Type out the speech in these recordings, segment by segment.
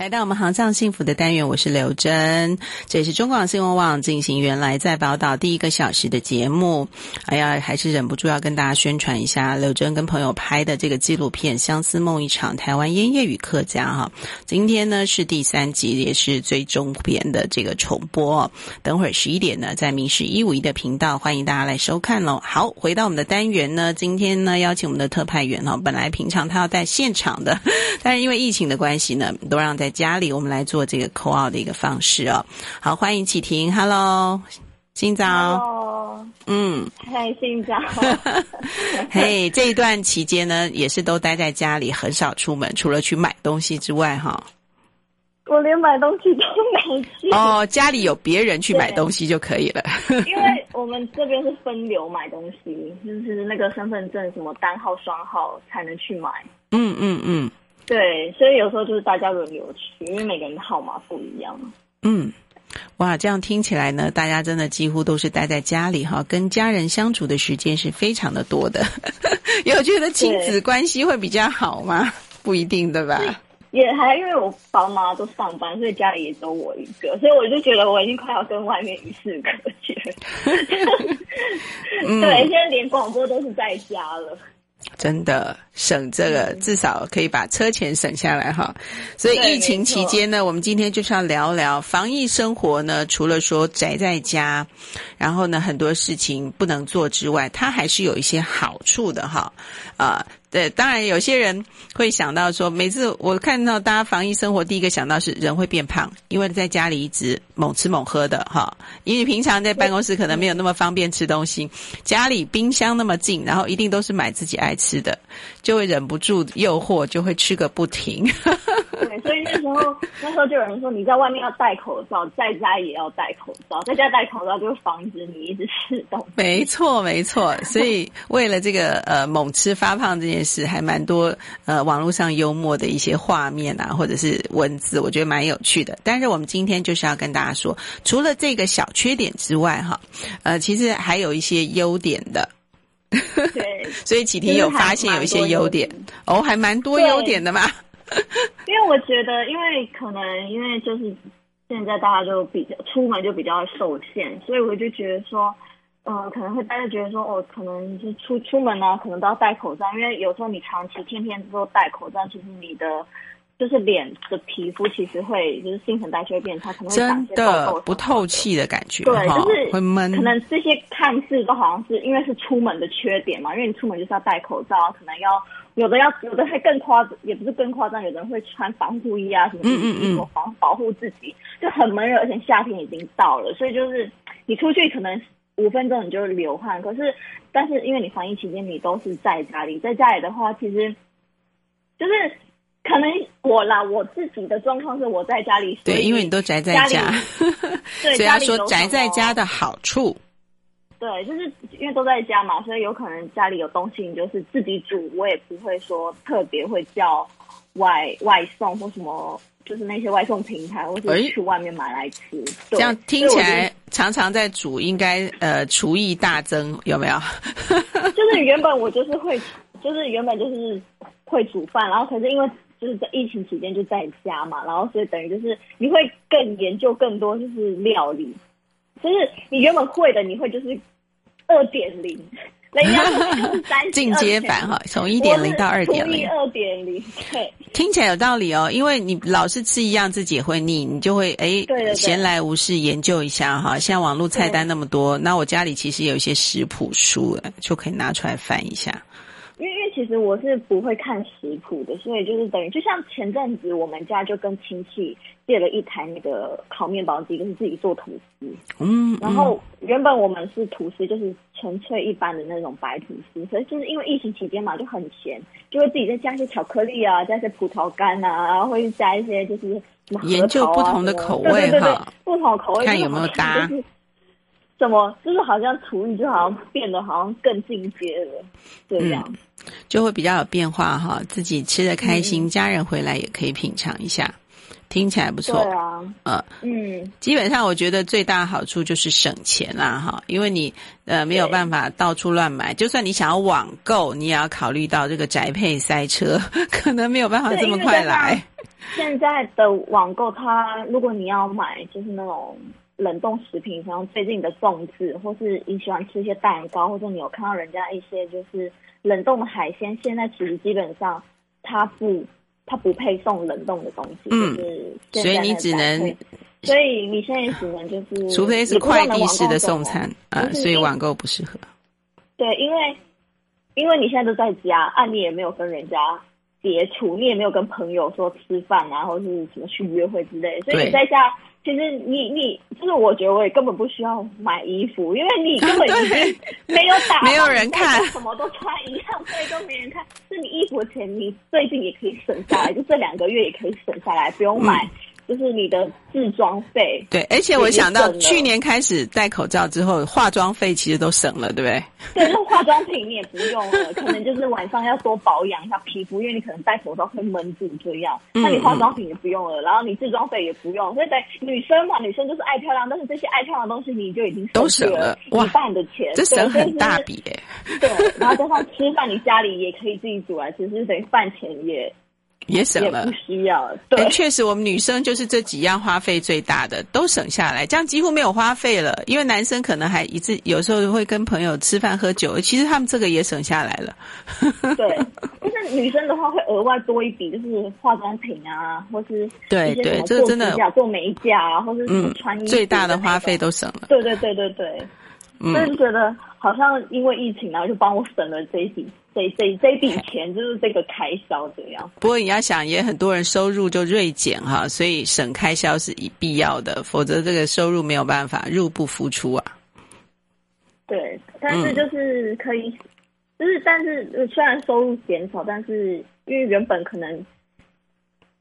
来到我们航向幸福的单元，我是刘真，这也是中广新闻网进行原来在宝岛第一个小时的节目。哎呀，还是忍不住要跟大家宣传一下刘真跟朋友拍的这个纪录片《相思梦一场：台湾烟叶与客家》哈。今天呢是第三集，也是最终篇的这个重播。等会儿十一点呢，在民视一五一的频道，欢迎大家来收看喽。好，回到我们的单元呢，今天呢邀请我们的特派员哈，本来平常他要在现场的，但是因为疫情的关系呢，都让在家里，我们来做这个 call out 的一个方式哦。好，欢迎启婷，Hello，新早，Hello. 嗯，嗨，新早，嘿，hey, 这一段期间呢，也是都待在家里，很少出门，除了去买东西之外，哈。我连买东西都没去。哦，家里有别人去买东西就可以了。因为我们这边是分流买东西，就是那个身份证什么单号、双号才能去买。嗯嗯嗯。对，所以有时候就是大家轮流去，因为每个人的号码不一样。嗯，哇，这样听起来呢，大家真的几乎都是待在家里哈，跟家人相处的时间是非常的多的。有觉得亲子关系会比较好吗？不一定，对吧？也还因为我爸妈都上班，所以家里也只有我一个，所以我就觉得我已经快要跟外面与世隔绝。嗯、对，现在连广播都是在家了。真的省这个，至少可以把车钱省下来哈。所以疫情期间呢，我们今天就是要聊聊防疫生活呢。除了说宅在家，然后呢很多事情不能做之外，它还是有一些好处的哈。啊。对，当然有些人会想到说，每次我看到大家防疫生活，第一个想到是人会变胖，因为在家里一直猛吃猛喝的哈。因为平常在办公室可能没有那么方便吃东西，家里冰箱那么近，然后一定都是买自己爱吃的，就会忍不住诱惑，就会吃个不停。对，所以那时候那时候就有人说，你在外面要戴口罩，在家也要戴口罩，在家戴口罩就是防止你一直吃东西。没错，没错。所以为了这个呃猛吃发胖这件事，还蛮多呃网络上幽默的一些画面啊，或者是文字，我觉得蛮有趣的。但是我们今天就是要跟大家说，除了这个小缺点之外，哈，呃，其实还有一些优点的。对，所以启婷有发现有一些优点哦，还蛮多优点的嘛。因为我觉得，因为可能因为就是现在大家就比较出门就比较受限，所以我就觉得说，嗯、呃，可能会大家觉得说，哦，可能就出出门呢、啊，可能都要戴口罩，因为有时候你长期天天都戴口罩，其实你的就是脸的皮肤其实会就是新陈代谢会变差，可能会长一些痘痘真的不透气的感觉，对，就是会闷。可能这些看似都好像是因为是出门的缺点嘛，因为你出门就是要戴口罩，可能要。有的要，有的还更夸张，也不是更夸张，有的人会穿防护衣啊什么的，嗯嗯防保护自己，就很闷热，而且夏天已经到了，所以就是你出去可能五分钟你就流汗，可是但是因为你防疫期间你都是在家里，在家里的话，其实就是可能我啦，我自己的状况是我在家里，对，因为你都宅在家，对，所以要说宅在家的好处。对，就是因为都在家嘛，所以有可能家里有东西，你就是自己煮，我也不会说特别会叫外外送或什么，就是那些外送平台，或者去外面买来吃。对，这样听起来常常在煮，应该呃厨艺大增，有没有？就是原本我就是会，就是原本就是会煮饭，然后可是因为就是在疫情期间就在家嘛，然后所以等于就是你会更研究更多，就是料理。就是你原本会的，你会就是二点零，进阶版哈，从一点零到二点零，二点零，对，听起来有道理哦。因为你老是吃一样，自己也会腻，你就会哎，闲来无事研究一下哈。现在网络菜单那么多，那我家里其实有一些食谱书，就可以拿出来翻一下。其实我是不会看食谱的，所以就是等于就像前阵子我们家就跟亲戚借了一台那个烤面包机，就是自己做吐司。嗯，然后原本我们是吐司，就是纯粹一般的那种白吐司，所以就是因为疫情期间嘛，就很闲，就会自己再加一些巧克力啊，加一些葡萄干啊，然后会加一些就是什研究不同的口味哈，不同口味看有没有搭。什么？就是好像厨艺就好像变得好像更进阶了，这样、嗯、就会比较有变化哈。自己吃的开心，嗯、家人回来也可以品尝一下，听起来不错。对啊，嗯嗯，基本上我觉得最大好处就是省钱啦哈，因为你呃没有办法到处乱买，就算你想要网购，你也要考虑到这个宅配塞车，可能没有办法这么快来。现在的网购，它如果你要买，就是那种冷冻食品，像最近的粽子，或是你喜欢吃一些蛋糕，或者你有看到人家一些就是冷冻的海鲜，现在其实基本上它不它不配送冷冻的东西，嗯，就是所以你只能，所以你现在只能就是，除非是快递式的送餐啊，呃，所以网购不适合。对，因为因为你现在都在家，啊，你也没有跟人家。接触，你也没有跟朋友说吃饭啊，或者是什么去约会之类的，所以你在家，其实你你就是我觉得我也根本不需要买衣服，因为你根本已经 没有打，没有人看，什么都穿一样，所以都没人看。是你衣服的钱，你最近也可以省下来，就这两个月也可以省下来，不用买。嗯就是你的自装费，对，而且我想到去年开始戴口罩之后，化妆费其实都省了，对不对？对，那化妆品你也不用了，可能就是晚上要多保养一下皮肤，因为你可能戴口罩会闷住这样。那你化妆品也不用了，然后你自装费也不用，所以等女生嘛，女生就是爱漂亮，但是这些爱漂亮的东西你就已经都省了一半的钱，这省很大笔哎。对，然后加上吃饭，你家里也可以自己煮来吃，其实等于饭钱也。也省了，不需要。对，确实，我们女生就是这几样花费最大的，都省下来，这样几乎没有花费了。因为男生可能还一直有时候会跟朋友吃饭喝酒，其实他们这个也省下来了。对，但是女生的话会额外多一笔，就是化妆品啊，或是对对，这个真的做美甲啊，或是穿衣服、嗯，最大的花费都省了。对对对对对，嗯，所以觉得好像因为疫情，然后就帮我省了这一笔。这这这笔钱就是这个开销这样。不过你要想，也很多人收入就锐减哈，所以省开销是必要的，否则这个收入没有办法入不敷出啊。对，但是就是可以，嗯、就是但是虽然收入减少，但是因为原本可能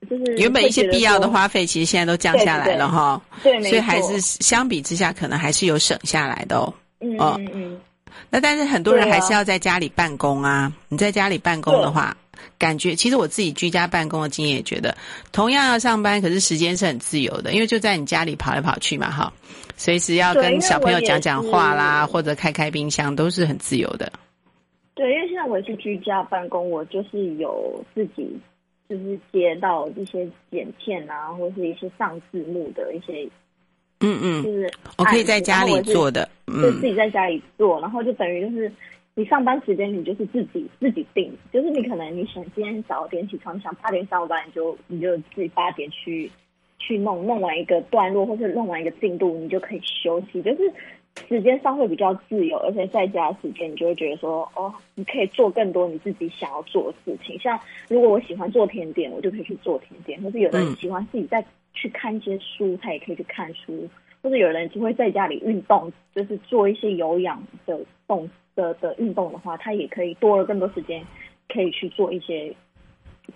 就是原本一些必要的花费，其实现在都降下来了哈。对，所以还是相比之下，可能还是有省下来的哦。嗯嗯嗯。那但是很多人还是要在家里办公啊。啊你在家里办公的话，感觉其实我自己居家办公的经验也觉得，同样要上班，可是时间是很自由的，因为就在你家里跑来跑去嘛，哈，随时要跟小朋友讲讲话啦，或者开开冰箱，都是很自由的。对，因为现在我也是居家办公，我就是有自己就是接到一些剪片啊，或是一些上字幕的一些。嗯嗯，就是我可以在家里做的，就自己在家里做，嗯、然后就等于就是你上班时间你就是自己自己定，就是你可能你想今天早点起床，你想八点上班，你就你就自己八点去去弄，弄完一个段落或者弄完一个进度，你就可以休息，就是时间上会比较自由，而且在家时间你就会觉得说哦，你可以做更多你自己想要做的事情，像如果我喜欢做甜点，我就可以去做甜点，或是有的人喜欢自己在。去看一些书，他也可以去看书，或者有人就会在家里运动，就是做一些有氧的动的的运动的话，他也可以多了更多时间，可以去做一些。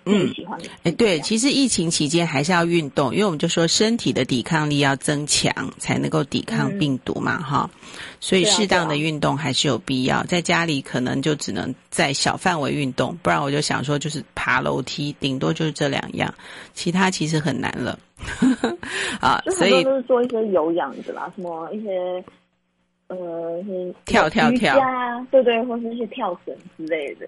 嗯，喜欢的。哎，对，其实疫情期间还是要运动，因为我们就说身体的抵抗力要增强，才能够抵抗病毒嘛，哈、嗯。所以适当的运动还是有必要。在家里可能就只能在小范围运动，不然我就想说，就是爬楼梯，顶多就是这两样，其他其实很难了。啊，所以都是做一些有氧的啦，什么一些呃，跳跳跳，对对，或是一些跳绳之类的。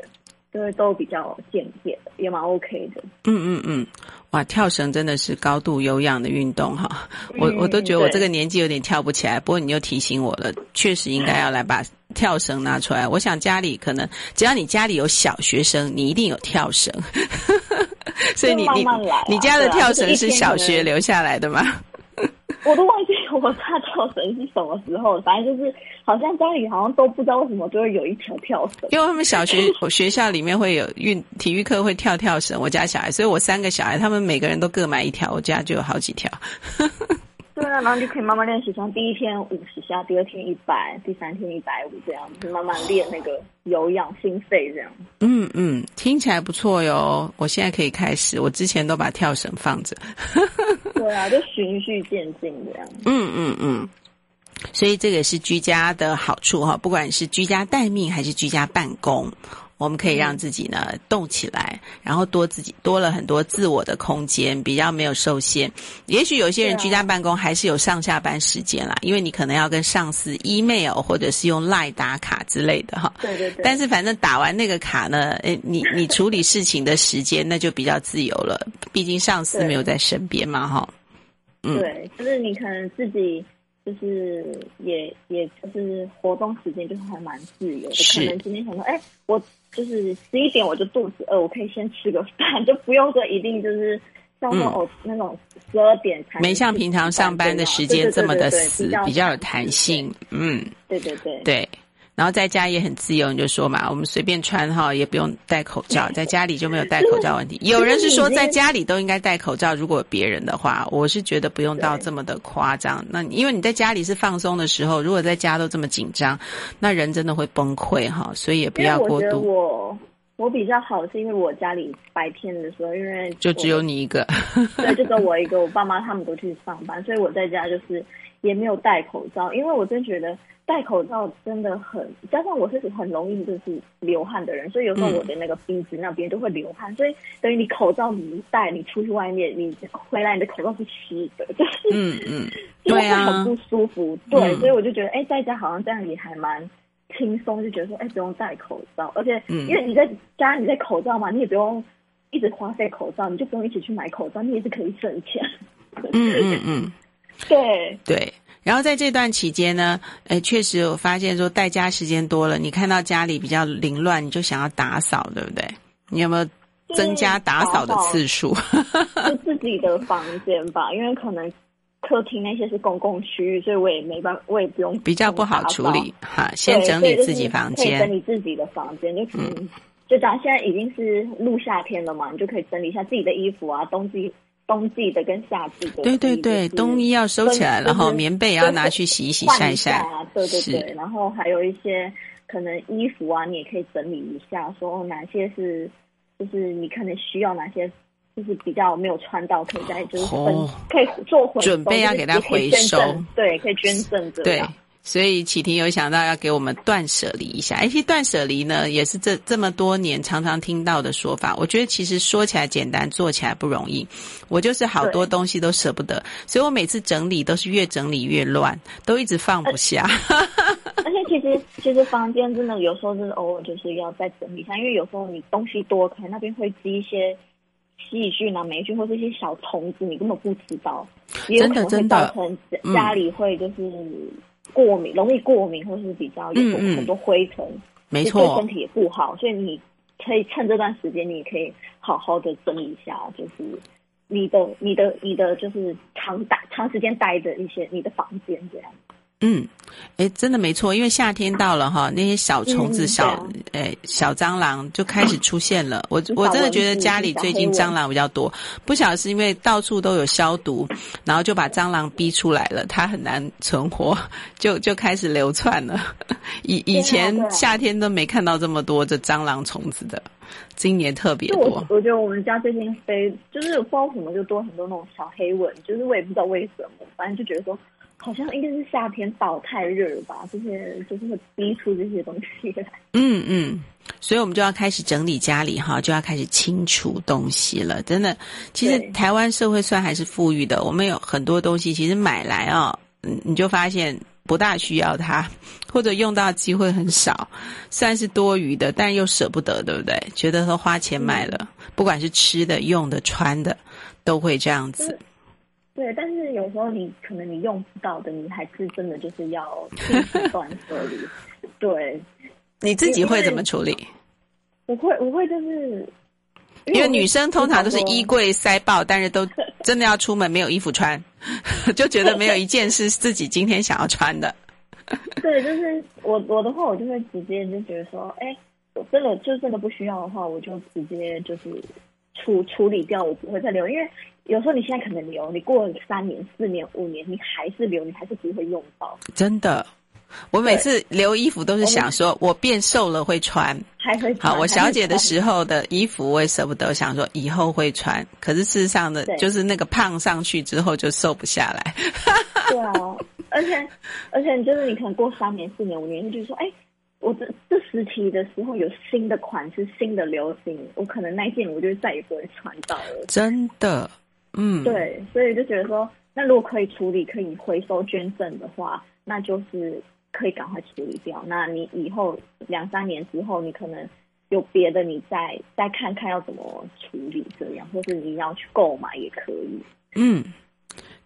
因为都比较健健，也蛮 OK 的。嗯嗯嗯，哇，跳绳真的是高度有氧的运动哈。我我都觉得我这个年纪有点跳不起来，不过你又提醒我了，确实应该要来把跳绳拿出来。我想家里可能只要你家里有小学生，你一定有跳绳。所以你慢慢来、啊、你你家的跳绳是小学留下来的吗？我都忘记我大跳绳是什么时候，反正就是好像家里好像都不知道为什么就会有一条跳绳，因为他们小学学校里面会有运体育课会跳跳绳，我家小孩，所以我三个小孩他们每个人都各买一条，我家就有好几条。然后就可以慢慢练习，像第一天五十下，第二天一百，第三天一百五这样，子慢慢练那个有氧心肺这样。嗯嗯，听起来不错哟，我现在可以开始，我之前都把跳绳放着。对啊，就循序渐进这样。嗯嗯嗯，所以这个是居家的好处哈，不管是居家待命还是居家办公。我们可以让自己呢动起来，然后多自己多了很多自我的空间，比较没有受限。也许有些人居家办公还是有上下班时间啦，因为你可能要跟上司 email 或者是用 line 打卡之类的哈。对对对。但是反正打完那个卡呢，诶，你你处理事情的时间那就比较自由了，毕竟上司没有在身边嘛哈。嗯。对，就是你可能自己。就是也也就是活动时间就是还蛮自由的，可能今天想说，哎，我就是十一点我就肚子饿，我可以先吃个饭，就不用说一定就是像说哦、嗯、那种十二点才没像平常上班的时间这么的死，比较有弹性，嗯，对对对。对。然后在家也很自由，你就说嘛，我们随便穿哈，也不用戴口罩，在家里就没有戴口罩问题。有人是说在家里都应该戴口罩，如果别人的话，我是觉得不用到这么的夸张。那因为你在家里是放松的时候，如果在家都这么紧张，那人真的会崩溃哈，所以也不要过度。我我比较好是因为我家里白天的时候，因为就只有你一个，对，就跟我一个，我爸妈他们都去上班，所以我在家就是也没有戴口罩，因为我真觉得。戴口罩真的很，加上我是很容易就是流汗的人，所以有时候我的那个鼻子那边都会流汗，嗯、所以等于你口罩你一戴，你出去外面，你回来你的口罩是湿的，就是嗯嗯，对啊，很不舒服。对，所以我就觉得，哎、欸，在家好像这样也还蛮轻松，就觉得说，哎、欸，不用戴口罩，而且因为你在家你在口罩嘛，你也不用一直花费口罩，你就不用一起去买口罩，你也是可以省钱。嗯嗯嗯，对对。然后在这段期间呢，诶，确实我发现说，待家时间多了，你看到家里比较凌乱，你就想要打扫，对不对？你有没有增加打扫的次数？就自己的房间吧，因为可能客厅那些是公共区域，所以我也没办法，我也不用比较不好处理哈。先整理自己房间，整理自己的房间，就嗯、就假如现在已经是入夏天了嘛，你就可以整理一下自己的衣服啊，冬季。冬季的跟夏季的，对对对，冬衣要收起来，然后棉被也要拿去洗一洗晒一晒啊。对对对，然后还有一些可能衣服啊，你也可以整理一下，说哪些是就是你可能需要哪些，就是比较没有穿到，可以再就是分、哦、可以做回准备要给它回收，对，可以捐赠的。对。所以启婷有想到要给我们断舍离一下，而且断舍离呢，也是这这么多年常常听到的说法。我觉得其实说起来简单，做起来不容易。我就是好多东西都舍不得，所以我每次整理都是越整理越乱，都一直放不下。而且其实其实房间真的有时候真的偶尔就是要再整理一下，因为有时候你东西多，可能那边会积一些细菌啊、霉菌或是一些小虫子，你根本不知道，也有可能会，造成家里会就是。嗯过敏，容易过敏，或是比较有很多灰尘，没错，对身体也不好。所以你可以趁这段时间，你也可以好好的整理一下，就是你的、你的、你的，就是长待长时间待着一些你的房间这样。嗯，哎，真的没错，因为夏天到了哈，那些小虫子、小哎小蟑螂就开始出现了。我我真的觉得家里最近蟑螂比较多，不晓得是因为到处都有消毒，然后就把蟑螂逼出来了，它很难存活，就就开始流窜了。以以前夏天都没看到这么多这蟑螂虫子的，今年特别多。我觉得我们家最近飞就是不知道什么就多很多那种小黑蚊，就是我也不知道为什么，反正就觉得说。好像应该是夏天到太热了吧，这些就是会逼出这些东西来。嗯嗯，所以我们就要开始整理家里哈，就要开始清除东西了。真的，其实台湾社会算还是富裕的，我们有很多东西其实买来啊，嗯，你就发现不大需要它，或者用到机会很少，算是多余的，但又舍不得，对不对？觉得说花钱买了，嗯，不管是吃的、用的、穿的，都会这样子。对，但是有时候你可能你用不到的，你还是真的就是要 断舍离。对，你自己会怎么处理？我会，我会就是因，因为女生通常都是衣柜塞爆，但是都 真的要出门没有衣服穿，就觉得没有一件是自己今天想要穿的。对，就是我我的话，我就会直接就觉得说，哎，我真的就真的不需要的话，我就直接就是处处理掉，我不会再留，因为。有时候你现在可能留，你过了三年、四年、五年，你还是留，你还是不会用到。真的，我每次留衣服都是想说，我变瘦了会穿，还会。好，我小姐的时候的衣服我也舍不得，想说以后会穿。可是事实上的，就是那个胖上去之后就瘦不下来。对啊，而且而且就是你可能过三年、四年、五年，你就说，哎。我这这时期的时候有新的款式、新的流行，我可能那件我就再也不会穿到了。真的，嗯，对，所以就觉得说，那如果可以处理、可以回收捐赠的话，那就是可以赶快处理掉。那你以后两三年之后，你可能有别的，你再再看看要怎么处理这样，或是你要去购买也可以。嗯。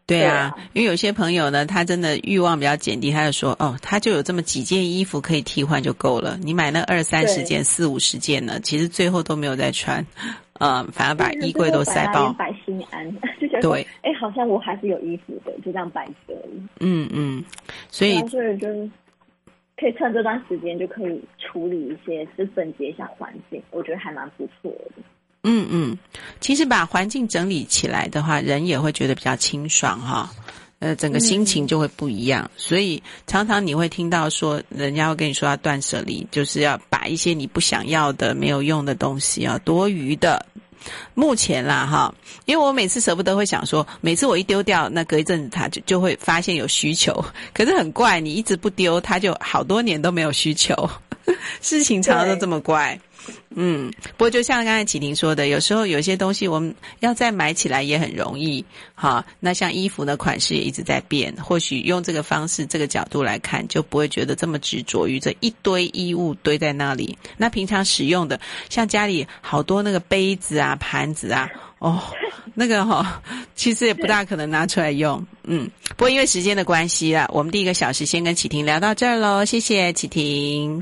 对啊，因为有些朋友呢，他真的欲望比较减低，他就说，哦，他就有这么几件衣服可以替换就够了。你买那二三十件、四五十件呢，其实最后都没有再穿，嗯，反而把衣柜都塞爆。摆心安，就觉得对，哎，好像我还是有衣服的，就这样摆着。嗯嗯，所以所以就是可以趁这段时间就可以处理一些，就整洁一下环境，我觉得还蛮不错的。嗯嗯，其实把环境整理起来的话，人也会觉得比较清爽哈，呃，整个心情就会不一样。嗯、所以常常你会听到说，人家会跟你说要断舍离，就是要把一些你不想要的、没有用的东西啊、多余的。目前啦哈，因为我每次舍不得，会想说，每次我一丢掉，那隔一阵子它就就会发现有需求。可是很怪，你一直不丢，它就好多年都没有需求。事情常常都这么怪。嗯，不过就像刚才启婷说的，有时候有些东西我们要再买起来也很容易，哈。那像衣服的款式也一直在变，或许用这个方式、这个角度来看，就不会觉得这么执着于这一堆衣物堆在那里。那平常使用的，像家里好多那个杯子啊、盘子啊，哦，那个哈、其实也不大可能拿出来用。嗯，不过因为时间的关系啊，我们第一个小时先跟启婷聊到这儿喽，谢谢启婷。